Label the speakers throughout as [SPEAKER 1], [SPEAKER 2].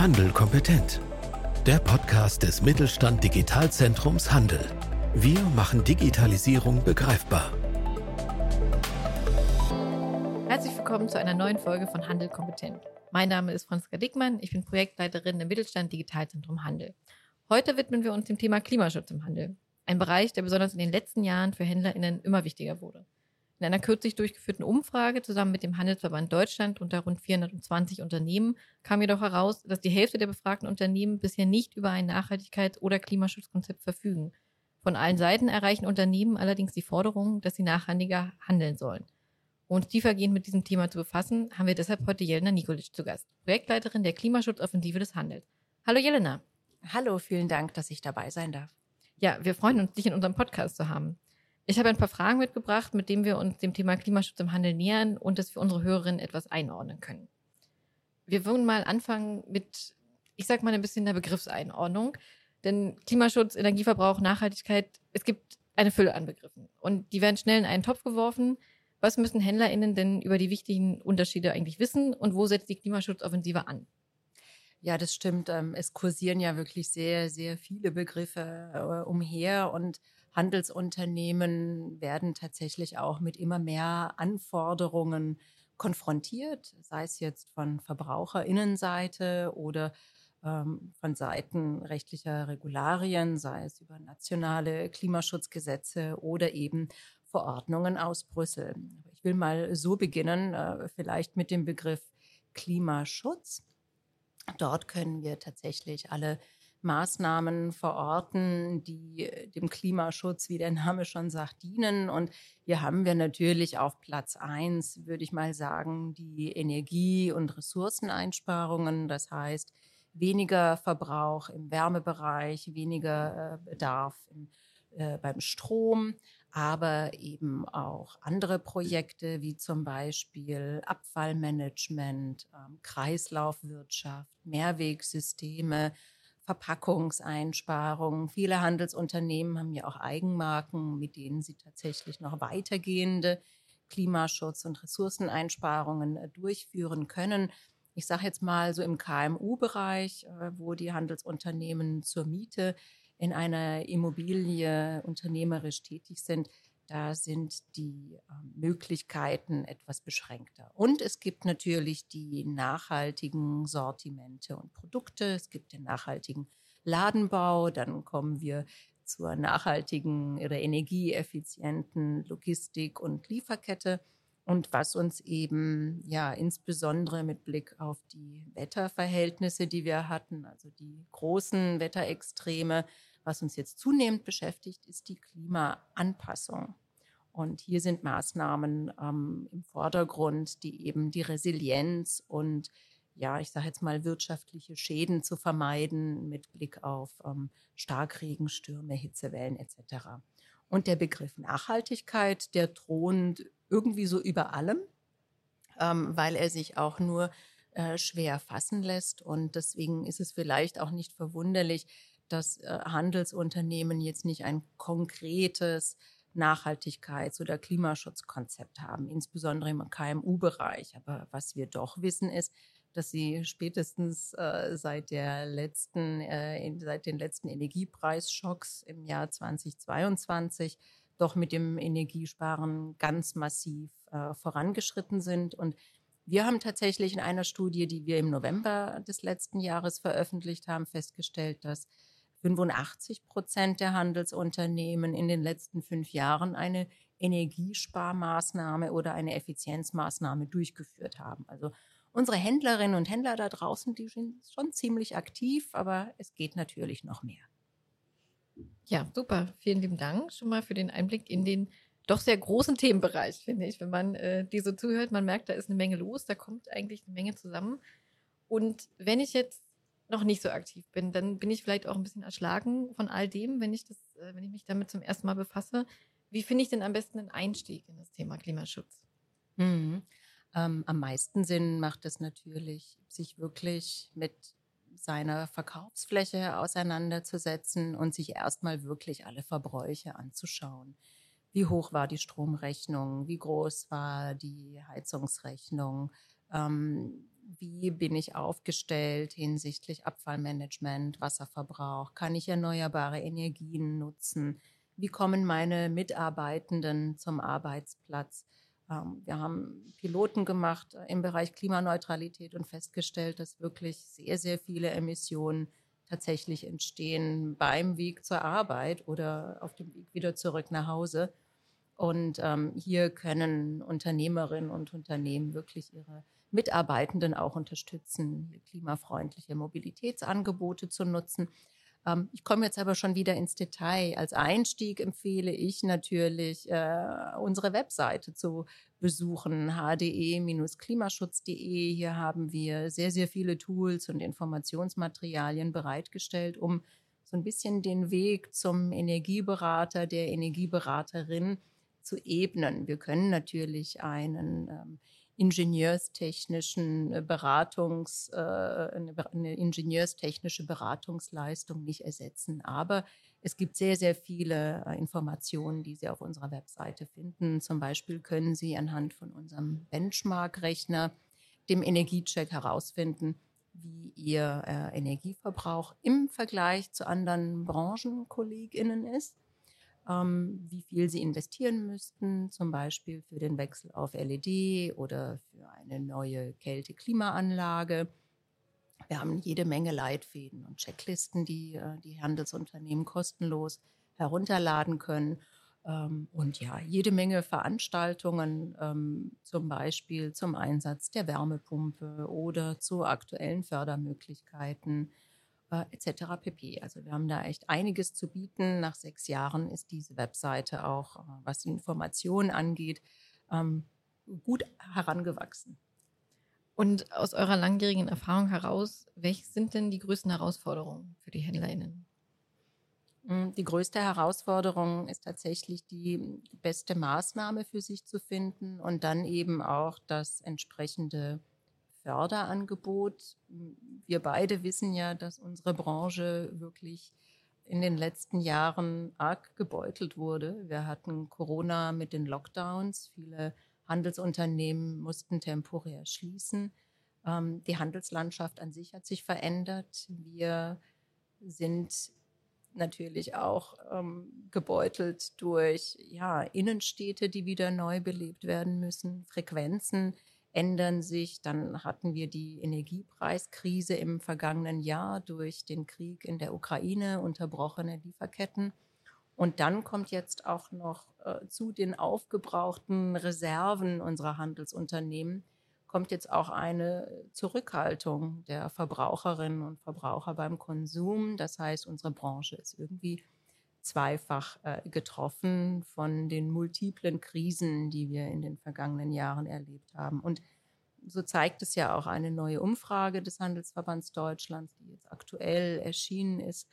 [SPEAKER 1] Handel kompetent. Der Podcast des Mittelstand Digitalzentrums Handel. Wir machen Digitalisierung begreifbar.
[SPEAKER 2] Herzlich willkommen zu einer neuen Folge von Handel kompetent. Mein Name ist Franziska Dickmann, ich bin Projektleiterin im Mittelstand Digitalzentrum Handel. Heute widmen wir uns dem Thema Klimaschutz im Handel. Ein Bereich, der besonders in den letzten Jahren für HändlerInnen immer wichtiger wurde. In einer kürzlich durchgeführten Umfrage zusammen mit dem Handelsverband Deutschland unter rund 420 Unternehmen kam jedoch heraus, dass die Hälfte der befragten Unternehmen bisher nicht über ein Nachhaltigkeits- oder Klimaschutzkonzept verfügen. Von allen Seiten erreichen Unternehmen allerdings die Forderung, dass sie nachhaltiger handeln sollen. Um uns tiefergehend mit diesem Thema zu befassen, haben wir deshalb heute Jelena Nikolic zu Gast, Projektleiterin der Klimaschutzoffensive des Handels. Hallo Jelena.
[SPEAKER 3] Hallo, vielen Dank, dass ich dabei sein darf.
[SPEAKER 2] Ja, wir freuen uns, dich in unserem Podcast zu haben. Ich habe ein paar Fragen mitgebracht, mit denen wir uns dem Thema Klimaschutz im Handel nähern und das für unsere Hörerinnen etwas einordnen können. Wir würden mal anfangen mit, ich sag mal, ein bisschen der Begriffseinordnung. Denn Klimaschutz, Energieverbrauch, Nachhaltigkeit, es gibt eine Fülle an Begriffen. Und die werden schnell in einen Topf geworfen. Was müssen HändlerInnen denn über die wichtigen Unterschiede eigentlich wissen und wo setzt die Klimaschutzoffensive an?
[SPEAKER 3] Ja, das stimmt. Ähm, es kursieren ja wirklich sehr, sehr viele Begriffe äh, umher und Handelsunternehmen werden tatsächlich auch mit immer mehr Anforderungen konfrontiert, sei es jetzt von Verbraucherinnenseite oder ähm, von Seiten rechtlicher Regularien, sei es über nationale Klimaschutzgesetze oder eben Verordnungen aus Brüssel. Ich will mal so beginnen, äh, vielleicht mit dem Begriff Klimaschutz. Dort können wir tatsächlich alle Maßnahmen verorten, die äh, dem Klimaschutz, wie der Name schon sagt, dienen. Und hier haben wir natürlich auf Platz eins, würde ich mal sagen, die Energie- und Ressourceneinsparungen. Das heißt, weniger Verbrauch im Wärmebereich, weniger äh, Bedarf im, äh, beim Strom, aber eben auch andere Projekte wie zum Beispiel Abfallmanagement, äh, Kreislaufwirtschaft, Mehrwegsysteme, Verpackungseinsparungen. Viele Handelsunternehmen haben ja auch Eigenmarken, mit denen sie tatsächlich noch weitergehende Klimaschutz- und Ressourceneinsparungen äh, durchführen können. Ich sage jetzt mal so im KMU-Bereich, äh, wo die Handelsunternehmen zur Miete in einer Immobilie unternehmerisch tätig sind, da sind die ähm, Möglichkeiten etwas beschränkter. Und es gibt natürlich die nachhaltigen Sortimente und Produkte. Es gibt den nachhaltigen Ladenbau. Dann kommen wir zur nachhaltigen oder energieeffizienten Logistik und Lieferkette. Und was uns eben ja insbesondere mit Blick auf die Wetterverhältnisse, die wir hatten, also die großen Wetterextreme, was uns jetzt zunehmend beschäftigt, ist die Klimaanpassung. Und hier sind Maßnahmen ähm, im Vordergrund, die eben die Resilienz und ja, ich sage jetzt mal wirtschaftliche Schäden zu vermeiden mit Blick auf ähm, Starkregenstürme, Hitzewellen etc. Und der Begriff Nachhaltigkeit, der thront irgendwie so über allem, ähm, weil er sich auch nur äh, schwer fassen lässt. Und deswegen ist es vielleicht auch nicht verwunderlich, dass äh, Handelsunternehmen jetzt nicht ein konkretes Nachhaltigkeits- oder Klimaschutzkonzept haben, insbesondere im KMU-Bereich. Aber was wir doch wissen ist, dass sie spätestens äh, seit der letzten, äh, in, seit den letzten Energiepreisschocks im Jahr 2022 doch mit dem Energiesparen ganz massiv äh, vorangeschritten sind. Und wir haben tatsächlich in einer Studie, die wir im November des letzten Jahres veröffentlicht haben, festgestellt, dass 85 Prozent der Handelsunternehmen in den letzten fünf Jahren eine Energiesparmaßnahme oder eine Effizienzmaßnahme durchgeführt haben. Also unsere Händlerinnen und Händler da draußen, die sind schon ziemlich aktiv, aber es geht natürlich noch mehr.
[SPEAKER 2] Ja, super. Vielen lieben Dank schon mal für den Einblick in den doch sehr großen Themenbereich, finde ich. Wenn man äh, dir so zuhört, man merkt, da ist eine Menge los, da kommt eigentlich eine Menge zusammen. Und wenn ich jetzt noch nicht so aktiv bin, dann bin ich vielleicht auch ein bisschen erschlagen von all dem, wenn ich das, äh, wenn ich mich damit zum ersten Mal befasse. Wie finde ich denn am besten einen Einstieg in das Thema Klimaschutz?
[SPEAKER 3] Mhm. Ähm, am meisten Sinn macht es natürlich, sich wirklich mit seiner Verkaufsfläche auseinanderzusetzen und sich erstmal wirklich alle Verbräuche anzuschauen. Wie hoch war die Stromrechnung? Wie groß war die Heizungsrechnung? Ähm, wie bin ich aufgestellt hinsichtlich Abfallmanagement, Wasserverbrauch, kann ich erneuerbare Energien nutzen, wie kommen meine Mitarbeitenden zum Arbeitsplatz. Ähm, wir haben Piloten gemacht im Bereich Klimaneutralität und festgestellt, dass wirklich sehr, sehr viele Emissionen tatsächlich entstehen beim Weg zur Arbeit oder auf dem Weg wieder zurück nach Hause. Und ähm, hier können Unternehmerinnen und Unternehmen wirklich ihre Mitarbeitenden auch unterstützen, klimafreundliche Mobilitätsangebote zu nutzen. Ähm, ich komme jetzt aber schon wieder ins Detail. Als Einstieg empfehle ich natürlich, äh, unsere Webseite zu besuchen, hde-klimaschutz.de. Hier haben wir sehr, sehr viele Tools und Informationsmaterialien bereitgestellt, um so ein bisschen den Weg zum Energieberater, der Energieberaterin zu ebnen. Wir können natürlich einen ähm, ingenieurstechnischen äh, Beratungs, äh, eine ingenieurstechnische Beratungsleistung nicht ersetzen. Aber es gibt sehr, sehr viele äh, Informationen, die Sie auf unserer Webseite finden. Zum Beispiel können Sie anhand von unserem Benchmark-Rechner, dem Energiecheck, herausfinden, wie Ihr Energieverbrauch im Vergleich zu anderen Branchenkolleginnen ist ähm, wie viel sie investieren müssten, zum Beispiel für den Wechsel auf LED oder für eine neue Kälte-Klimaanlage. Wir haben jede Menge Leitfäden und Checklisten, die äh, die Handelsunternehmen kostenlos herunterladen können. Ähm, und ja, jede Menge Veranstaltungen, ähm, zum Beispiel zum Einsatz der Wärmepumpe oder zu aktuellen Fördermöglichkeiten äh, etc. pp. Also wir haben da echt einiges zu bieten. Nach sechs Jahren ist diese Webseite auch, äh, was die Informationen angeht, ähm, gut herangewachsen.
[SPEAKER 2] Und aus eurer langjährigen Erfahrung heraus, welche sind denn die größten Herausforderungen für die HändlerInnen?
[SPEAKER 3] Hm, die größte Herausforderung ist tatsächlich die beste Maßnahme für sich zu finden und dann eben auch das entsprechende Förderangebot. Wir beide wissen ja, dass unsere Branche wirklich in den letzten Jahren arg gebeutelt wurde. Wir hatten Corona mit den Lockdowns. Viele Handelsunternehmen mussten temporär schließen. Ähm, die Handelslandschaft an sich hat sich verändert. Wir sind natürlich auch ähm, gebeutelt durch ja, Innenstädte, die wieder neu belebt werden müssen, Frequenzen, ändern sich. Dann hatten wir die Energiepreiskrise im vergangenen Jahr durch den Krieg in der Ukraine, unterbrochene Lieferketten. Und dann kommt jetzt auch noch äh, zu den aufgebrauchten Reserven unserer Handelsunternehmen, kommt jetzt auch eine Zurückhaltung der Verbraucherinnen und Verbraucher beim Konsum. Das heißt, unsere Branche ist irgendwie zweifach äh, getroffen von den multiplen Krisen, die wir in den vergangenen Jahren erlebt haben. Und so zeigt es ja auch eine neue Umfrage des Handelsverbands Deutschlands, die jetzt aktuell erschienen ist,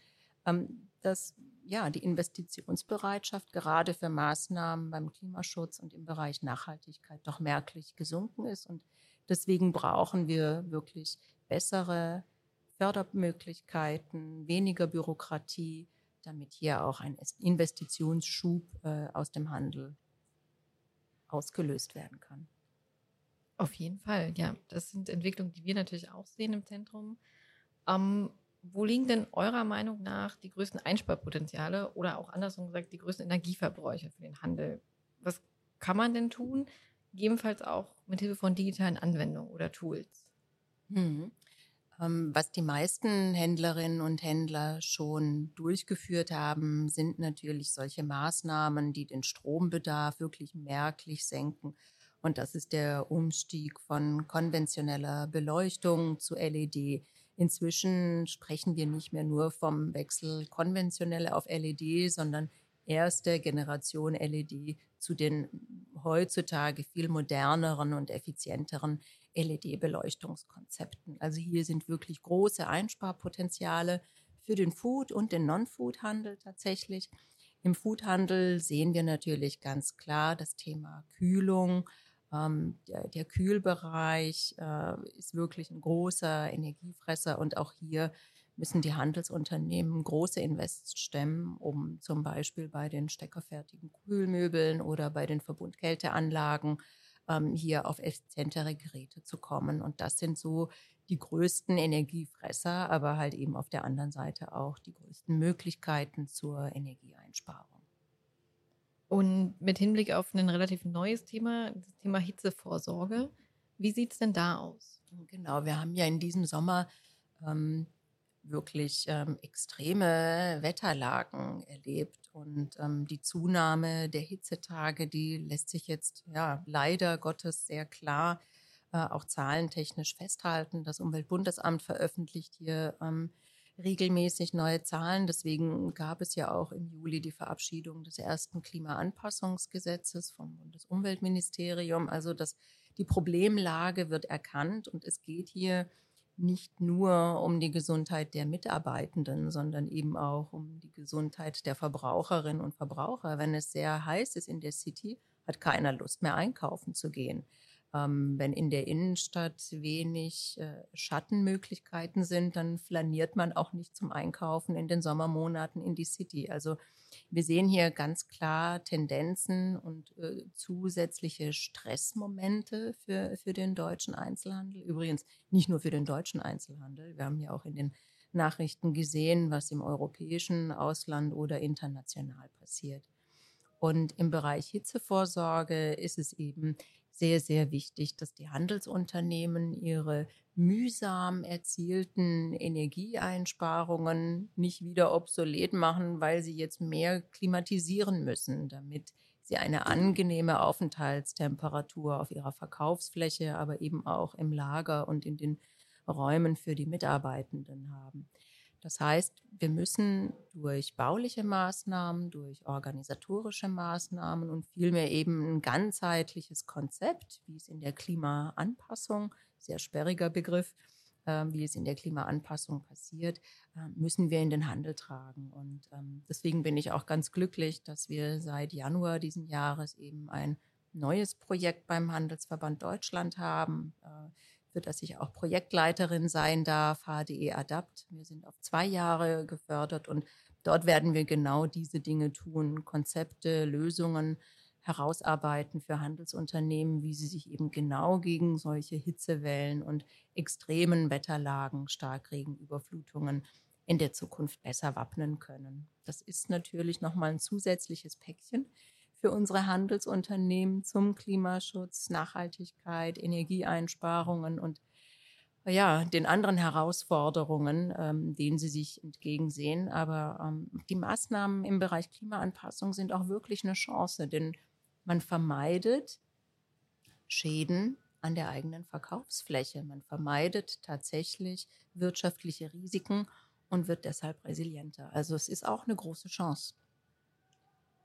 [SPEAKER 3] ähm, dass ja die Investitionsbereitschaft gerade für Maßnahmen beim Klimaschutz und im Bereich Nachhaltigkeit doch merklich gesunken ist. Und deswegen brauchen wir wirklich bessere Fördermöglichkeiten, weniger Bürokratie, damit hier auch ein Investitionsschub äh, aus dem Handel ausgelöst werden kann.
[SPEAKER 2] Auf jeden Fall, ja. Das sind Entwicklungen, die wir natürlich auch sehen im Zentrum. Ähm, wo liegen denn eurer Meinung nach die größten Einsparpotenziale oder auch andersrum gesagt die größten Energieverbräuche für den Handel? Was kann man denn tun? Gegebenenfalls auch mit Hilfe von digitalen Anwendungen oder Tools.
[SPEAKER 3] Hm. Ähm, was die meisten Händlerinnen und Händler schon durchgeführt haben, sind natürlich solche Maßnahmen, die den Strombedarf wirklich merklich senken. Und das ist der Umstieg von konventioneller Beleuchtung zu LED. Inzwischen sprechen wir nicht mehr nur vom Wechsel konventionelle auf LED, sondern erste Generation LED zu den heutzutage viel moderneren und effizienteren LED-Beleuchtungskonzepten. Also hier sind wirklich große Einsparpotenziale für den Food- und den Non-Food-Handel tatsächlich. Im Foodhandel sehen wir natürlich ganz klar das Thema Kühlung. Ähm, der, der, Kühlbereich äh, ist wirklich ein großer Energiefresser und auch hier müssen die Handelsunternehmen große Invests stemmen, um zum Beispiel bei den steckerfertigen Kühlmöbeln oder bei den Verbundkälteanlagen ähm, hier auf effizientere Geräte zu kommen. Und das sind so die größten Energiefresser, aber halt eben auf der anderen Seite auch die größten Möglichkeiten zur Energieeinsparung.
[SPEAKER 2] Und mit Hinblick auf ein relativ neues Thema, das Thema Hitzevorsorge, wie sieht es denn da aus?
[SPEAKER 3] Genau, wir haben ja in diesem Sommer ähm, wirklich ähm, extreme Wetterlagen erlebt und ähm, die Zunahme der Hitzetage, die lässt sich jetzt ja leider Gottes sehr klar äh, auch zahlentechnisch festhalten. Das Umweltbundesamt veröffentlicht hier ähm, regelmäßig neue Zahlen. Deswegen gab es ja auch im Juli die Verabschiedung des ersten Klimaanpassungsgesetzes vom Bundesumweltministerium. Also das, die Problemlage wird erkannt und es geht hier nicht nur um die Gesundheit der Mitarbeitenden, sondern eben auch um die Gesundheit der Verbraucherinnen und Verbraucher. Wenn es sehr heiß ist in der City, hat keiner Lust mehr einkaufen zu gehen. Ähm, wenn in der Innenstadt wenig äh, Schattenmöglichkeiten sind, dann flaniert man auch nicht zum Einkaufen in den Sommermonaten in die City. Also wir sehen hier ganz klar Tendenzen und äh, zusätzliche Stressmomente für, für den deutschen Einzelhandel. Übrigens nicht nur für den deutschen Einzelhandel. Wir haben ja auch in den Nachrichten gesehen, was im europäischen Ausland oder international passiert. Und im Bereich Hitzevorsorge ist es eben sehr, sehr wichtig, dass die Handelsunternehmen ihre mühsam erzielten Energieeinsparungen nicht wieder obsolet machen, weil sie jetzt mehr klimatisieren müssen, damit sie eine angenehme Aufenthaltstemperatur auf ihrer Verkaufsfläche, aber eben auch im Lager und in den Räumen für die Mitarbeitenden haben. Das heißt, wir müssen durch bauliche Maßnahmen, durch organisatorische Maßnahmen und vielmehr eben ein ganzheitliches Konzept, wie es in der Klimaanpassung, sehr sperriger Begriff, äh, wie es in der Klimaanpassung passiert, äh, müssen wir in den Handel tragen. Und ähm, deswegen bin ich auch ganz glücklich, dass wir seit Januar diesen Jahres eben ein neues Projekt beim Handelsverband Deutschland haben. Für das ich auch Projektleiterin sein darf, HDE Adapt. Wir sind auf zwei Jahre gefördert und dort werden wir genau diese Dinge tun, Konzepte, Lösungen herausarbeiten für Handelsunternehmen, wie sie sich eben genau gegen solche Hitzewellen und extremen Wetterlagen, Starkregen, Überflutungen in der Zukunft besser wappnen können. Das ist natürlich nochmal ein zusätzliches Päckchen für unsere Handelsunternehmen zum Klimaschutz, Nachhaltigkeit, Energieeinsparungen und ja, den anderen Herausforderungen, ähm, denen sie sich entgegensehen. Aber ähm, die Maßnahmen im Bereich Klimaanpassung sind auch wirklich eine Chance, denn man vermeidet Schäden an der eigenen Verkaufsfläche. Man vermeidet tatsächlich wirtschaftliche Risiken und wird deshalb resilienter. Also es ist auch eine große Chance.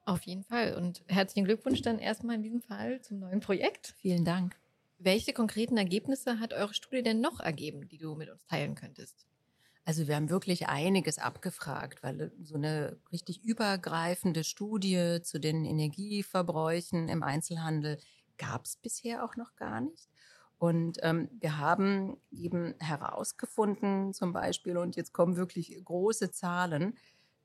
[SPEAKER 2] Auf jeden Fall. Und herzlichen Glückwunsch dann erstmal in diesem Fall zum neuen Projekt.
[SPEAKER 3] Vielen Dank.
[SPEAKER 2] Welche konkreten Ergebnisse hat eure Studie denn noch ergeben, die du mit uns teilen könntest?
[SPEAKER 3] Also wir haben wirklich einiges abgefragt, weil so eine richtig übergreifende Studie zu den Energieverbräuchen im Einzelhandel gab es bisher auch noch gar nicht. Und ähm, wir haben eben herausgefunden, zum Beispiel, und jetzt kommen wirklich große Zahlen,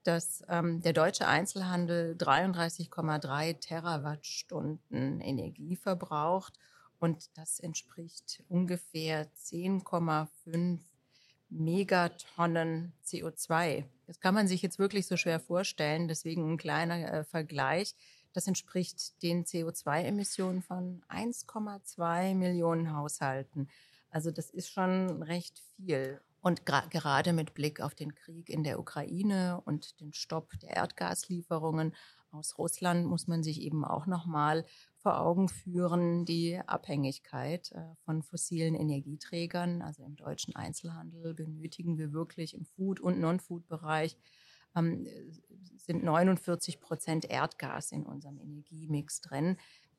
[SPEAKER 3] dass ähm, der deutsche Einzelhandel 33,3 Terawattstunden Energie verbraucht und das entspricht ungefähr 10,5 Megatonnen CO2. Das kann man sich jetzt wirklich so schwer vorstellen, deswegen ein kleiner äh, Vergleich. Das entspricht den CO2-Emissionen von 1,2 Millionen Haushalten. Also das ist schon recht viel. Und gerade mit Blick auf den Krieg in der Ukraine und den Stopp der Erdgaslieferungen aus Russland muss man sich eben auch nochmal vor Augen führen, die Abhängigkeit äh, von fossilen Energieträgern. Also im deutschen Einzelhandel benötigen wir wirklich im Food- und Non-Food-Bereich ähm, sind 49 Prozent Erdgas in unserem Energiemix drin.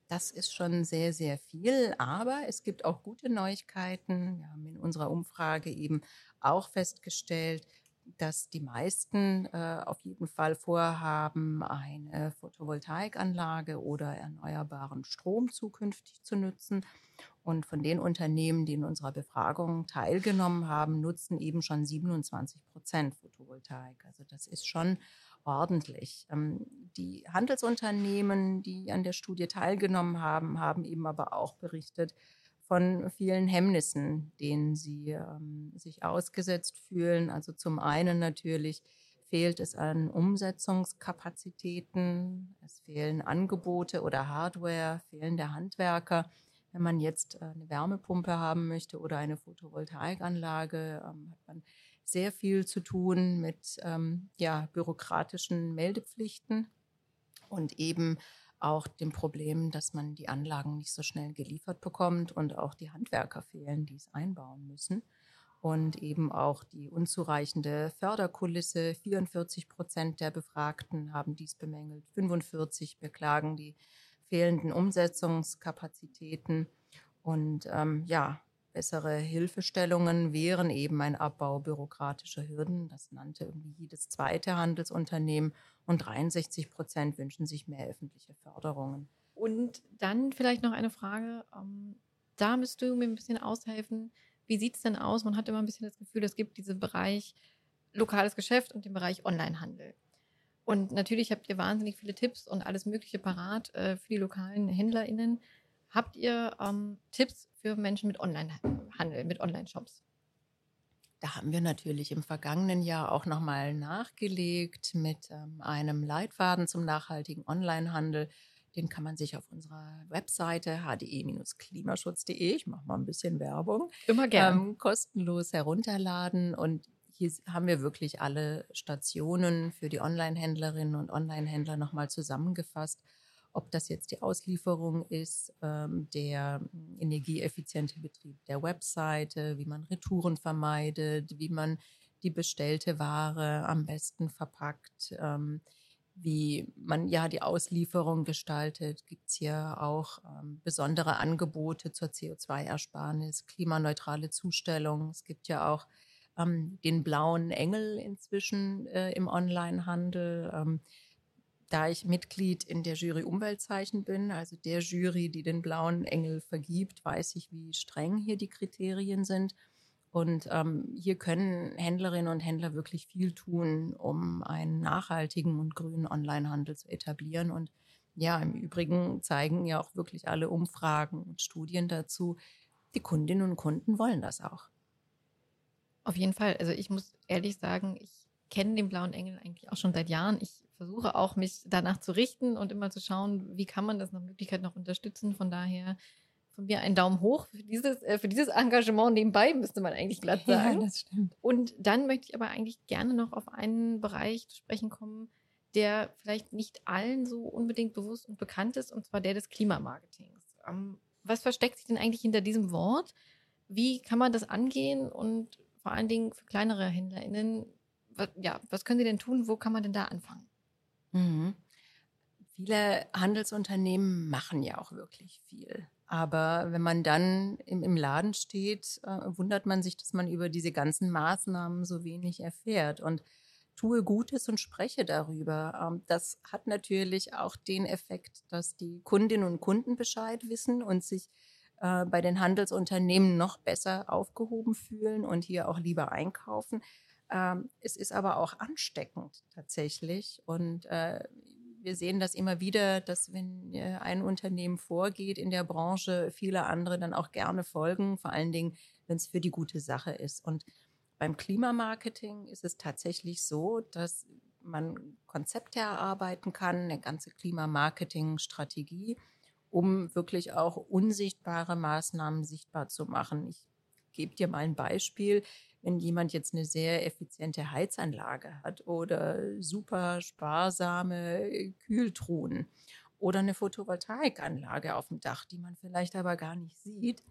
[SPEAKER 3] Das ist schon sehr, sehr viel, aber es gibt auch gute Neuigkeiten. Wir haben in unserer Umfrage eben auch festgestellt, dass die meisten äh, auf jeden Fall vorhaben, eine Photovoltaikanlage oder erneuerbaren Strom zukünftig zu nutzen. Und von den Unternehmen, die in unserer Befragung teilgenommen haben, nutzen eben schon 27 Prozent Photovoltaik. Also das ist schon ordentlich. Ähm, die Handelsunternehmen, die an der Studie teilgenommen haben, haben eben aber auch berichtet von vielen Hemmnissen, denen sie ähm, sich ausgesetzt fühlen. Also zum einen natürlich fehlt es an Umsetzungskapazitäten, es fehlen Angebote oder Hardware, fehlen der Handwerker. Wenn man jetzt äh, eine Wärmepumpe haben möchte oder eine Photovoltaikanlage, ähm, hat man sehr viel zu tun mit ähm, ja, bürokratischen Meldepflichten und eben auch dem Problem, dass man die Anlagen nicht so schnell geliefert bekommt und auch die Handwerker fehlen, die es einbauen müssen. Und eben auch die unzureichende Förderkulisse. 44 Prozent der Befragten haben dies bemängelt, 45 beklagen die fehlenden Umsetzungskapazitäten. Und ähm, ja, bessere Hilfestellungen wären eben ein Abbau bürokratischer Hürden. Das nannte irgendwie jedes zweite Handelsunternehmen und 63 Prozent wünschen sich mehr öffentliche Förderungen.
[SPEAKER 2] Und dann vielleicht noch eine Frage. Ähm, da müsst du mir ein bisschen aushelfen. Wie sieht es denn aus? Man hat immer ein bisschen das Gefühl, es gibt diesen Bereich lokales Geschäft und den Bereich Onlinehandel. Und natürlich habt ihr wahnsinnig viele Tipps und alles Mögliche parat äh, für die lokalen HändlerInnen. Habt ihr ähm, Tipps für Menschen mit Onlinehandel, mit Online-Shops?
[SPEAKER 3] Da haben wir natürlich im vergangenen Jahr auch nochmal nachgelegt mit ähm, einem Leitfaden zum nachhaltigen Onlinehandel. Den kann man sich auf unserer Webseite hde-klimaschutz.de, ich mache mal ein bisschen Werbung,
[SPEAKER 2] immer gerne
[SPEAKER 3] ähm, kostenlos herunterladen. Und hier haben wir wirklich alle Stationen für die Online-Händlerinnen und Online-Händler nochmal zusammengefasst. Ob das jetzt die Auslieferung ist, ähm, der energieeffiziente Betrieb der Webseite, wie man Retouren vermeidet, wie man die bestellte Ware am besten verpackt, ähm, wie man ja die Auslieferung gestaltet, gibt es hier auch ähm, besondere Angebote zur CO2-Ersparnis, klimaneutrale Zustellung. Es gibt ja auch ähm, den blauen Engel inzwischen äh, im Onlinehandel. Da ich Mitglied in der Jury Umweltzeichen bin, also der Jury, die den blauen Engel vergibt, weiß ich, wie streng hier die Kriterien sind. Und ähm, hier können Händlerinnen und Händler wirklich viel tun, um einen nachhaltigen und grünen Onlinehandel zu etablieren. Und ja, im Übrigen zeigen ja auch wirklich alle Umfragen und Studien dazu, die Kundinnen und Kunden wollen das auch.
[SPEAKER 2] Auf jeden Fall. Also ich muss ehrlich sagen, ich kenne den blauen Engel eigentlich auch schon seit Jahren. Ich versuche auch, mich danach zu richten und immer zu schauen, wie kann man das nach Möglichkeit noch unterstützen. Von daher von mir einen Daumen hoch für dieses, äh, für dieses Engagement nebenbei, müsste man eigentlich glatt sagen.
[SPEAKER 3] Ja, das stimmt.
[SPEAKER 2] Und dann möchte ich aber eigentlich gerne noch auf einen Bereich zu sprechen kommen, der vielleicht nicht allen so unbedingt bewusst und bekannt ist, und zwar der des Klimamarketings. Ähm, was versteckt sich denn eigentlich hinter diesem Wort? Wie kann man das angehen und vor allen Dingen für kleinere HändlerInnen, was, ja, was können sie denn tun? Wo kann man denn da anfangen?
[SPEAKER 3] Mhm. Viele Handelsunternehmen machen ja auch wirklich viel. Aber wenn man dann im, im Laden steht, äh, wundert man sich, dass man über diese ganzen Maßnahmen so wenig erfährt. Und tue Gutes und spreche darüber. Ähm, das hat natürlich auch den Effekt, dass die Kundinnen und Kunden Bescheid wissen und sich äh, bei den Handelsunternehmen noch besser aufgehoben fühlen und hier auch lieber einkaufen. Ähm, es ist aber auch ansteckend tatsächlich. Und äh, wir sehen das immer wieder, dass wenn äh, ein Unternehmen vorgeht in der Branche, viele andere dann auch gerne folgen, vor allen Dingen, wenn es für die gute Sache ist. Und beim Klimamarketing ist es tatsächlich so, dass man Konzepte erarbeiten kann, eine ganze Klimamarketing-Strategie, um wirklich auch unsichtbare Maßnahmen sichtbar zu machen. Ich gebe dir mal ein Beispiel wenn jemand jetzt eine sehr effiziente Heizanlage hat oder super sparsame Kühltruhen oder eine Photovoltaikanlage auf dem Dach, die man vielleicht aber gar nicht sieht,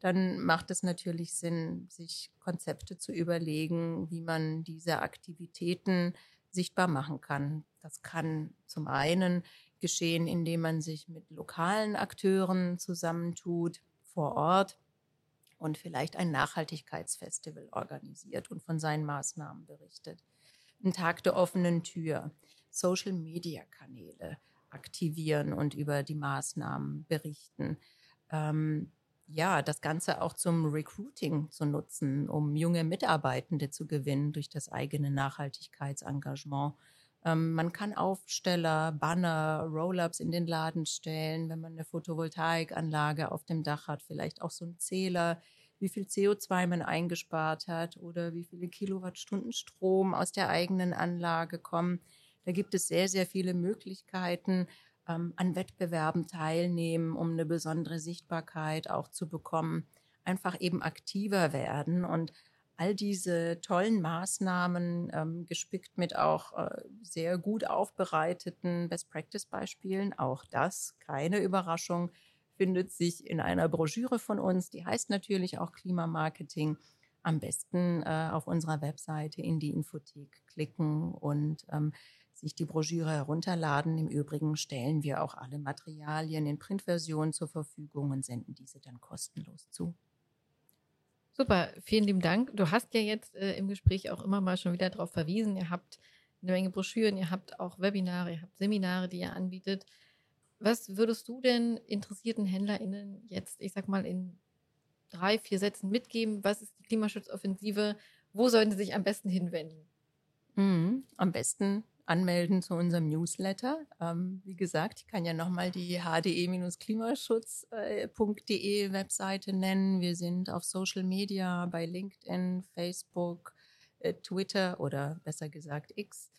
[SPEAKER 3] dann macht es natürlich Sinn, sich Konzepte zu überlegen, wie man diese Aktivitäten sichtbar machen kann. Das kann zum einen geschehen, indem man sich mit lokalen Akteuren zusammentut vor Ort und vielleicht ein Nachhaltigkeitsfestival organisiert und von seinen Maßnahmen berichtet. Ein Tag der offenen Tür, Social-Media-Kanäle aktivieren und über die Maßnahmen berichten. Ähm, ja, das Ganze auch zum Recruiting zu nutzen, um junge Mitarbeitende zu gewinnen durch das eigene Nachhaltigkeitsengagement. Ähm, man kann Aufsteller, Banner, Roll-ups in den Laden stellen, wenn man eine Photovoltaikanlage auf dem Dach hat, vielleicht auch so ein Zähler, wie viel CO2 man eingespart hat oder wie viele Kilowattstunden Strom aus der eigenen Anlage kommen. Da gibt es sehr, sehr viele Möglichkeiten, ähm, an Wettbewerben teilnehmen, um eine besondere Sichtbarkeit auch zu bekommen, einfach eben aktiver werden und all diese tollen Maßnahmen, ähm, gespickt mit auch äh, sehr gut aufbereiteten Best-Practice-Beispielen, auch das, keine Überraschung, findet sich in einer Broschüre von uns, die heißt natürlich auch Klimamarketing. Am besten äh, auf unserer Webseite in die Infothek klicken und ähm, sich die Broschüre herunterladen. Im Übrigen stellen wir auch alle Materialien in Printversion zur Verfügung und senden diese dann kostenlos zu.
[SPEAKER 2] Super, vielen lieben Dank. Du hast ja jetzt äh, im Gespräch auch immer mal schon wieder darauf verwiesen. Ihr habt eine Menge Broschüren, ihr habt auch Webinare, ihr habt Seminare, die ihr anbietet. Was würdest du denn interessierten HändlerInnen jetzt, ich sag mal, in drei, vier Sätzen mitgeben? Was ist die Klimaschutzoffensive? Wo sollen sie sich am besten hinwenden?
[SPEAKER 3] Mhm, am besten anmelden zu unserem Newsletter. Ähm, wie gesagt, ich kann ja nochmal die hde-klimaschutz.de Webseite nennen. Wir sind auf Social Media bei LinkedIn, Facebook, äh, Twitter oder besser gesagt X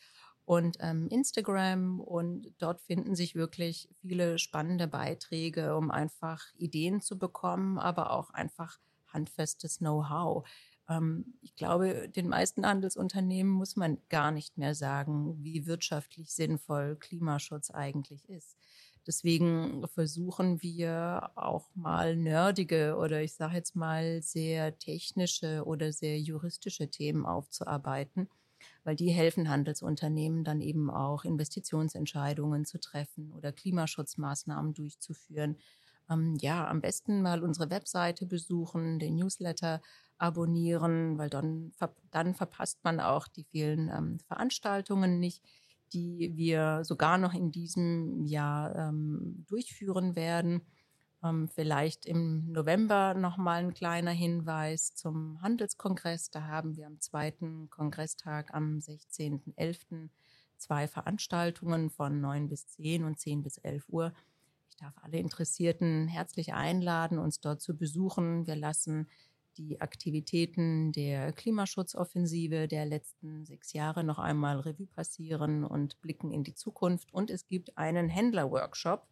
[SPEAKER 3] und ähm, Instagram. Und dort finden sich wirklich viele spannende Beiträge, um einfach Ideen zu bekommen, aber auch einfach handfestes Know-how. Ähm, ich glaube, den meisten Handelsunternehmen muss man gar nicht mehr sagen, wie wirtschaftlich sinnvoll Klimaschutz eigentlich ist. Deswegen versuchen wir auch mal nerdige oder ich sage jetzt mal sehr technische oder sehr juristische Themen aufzuarbeiten, weil die helfen Handelsunternehmen dann eben auch Investitionsentscheidungen zu treffen oder Klimaschutzmaßnahmen durchzuführen. Ähm, ja, am besten mal unsere Webseite besuchen, den Newsletter abonnieren, weil dann, dann verpasst man auch die vielen ähm, Veranstaltungen nicht, die wir sogar noch in diesem Jahr ähm, durchführen werden. Ähm, vielleicht im November nochmal ein kleiner Hinweis zum Handelskongress. Da haben wir am zweiten Kongresstag am 16.11. zwei Veranstaltungen von 9 bis 10 und 10 bis 11 Uhr. Ich darf alle Interessierten herzlich einladen, uns dort zu besuchen. Wir lassen die Aktivitäten der Klimaschutzoffensive der letzten sechs Jahre noch einmal Revue passieren und blicken in die Zukunft. Und es gibt einen Händlerworkshop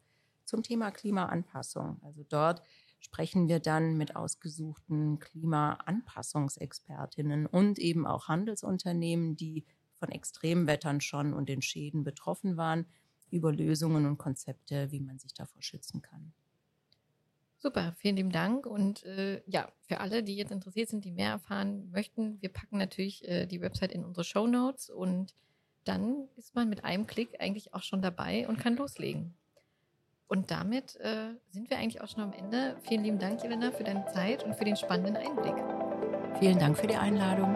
[SPEAKER 3] zum Thema Klimaanpassung. Also dort sprechen wir dann mit ausgesuchten Klimaanpassungsexpertinnen und eben auch Handelsunternehmen, die von Extremwettern schon und den Schäden betroffen waren, über Lösungen und Konzepte, wie man sich davor schützen kann.
[SPEAKER 2] Super, vielen lieben Dank. Und äh, ja, für alle, die jetzt interessiert sind, die mehr erfahren möchten, wir packen natürlich äh, die Website in unsere Show Notes und dann ist man mit einem Klick eigentlich auch schon dabei und kann loslegen. Und damit äh, sind wir eigentlich auch schon am Ende. Vielen lieben Dank, Jelena, für deine Zeit und für den spannenden Einblick.
[SPEAKER 3] Vielen Dank für die Einladung.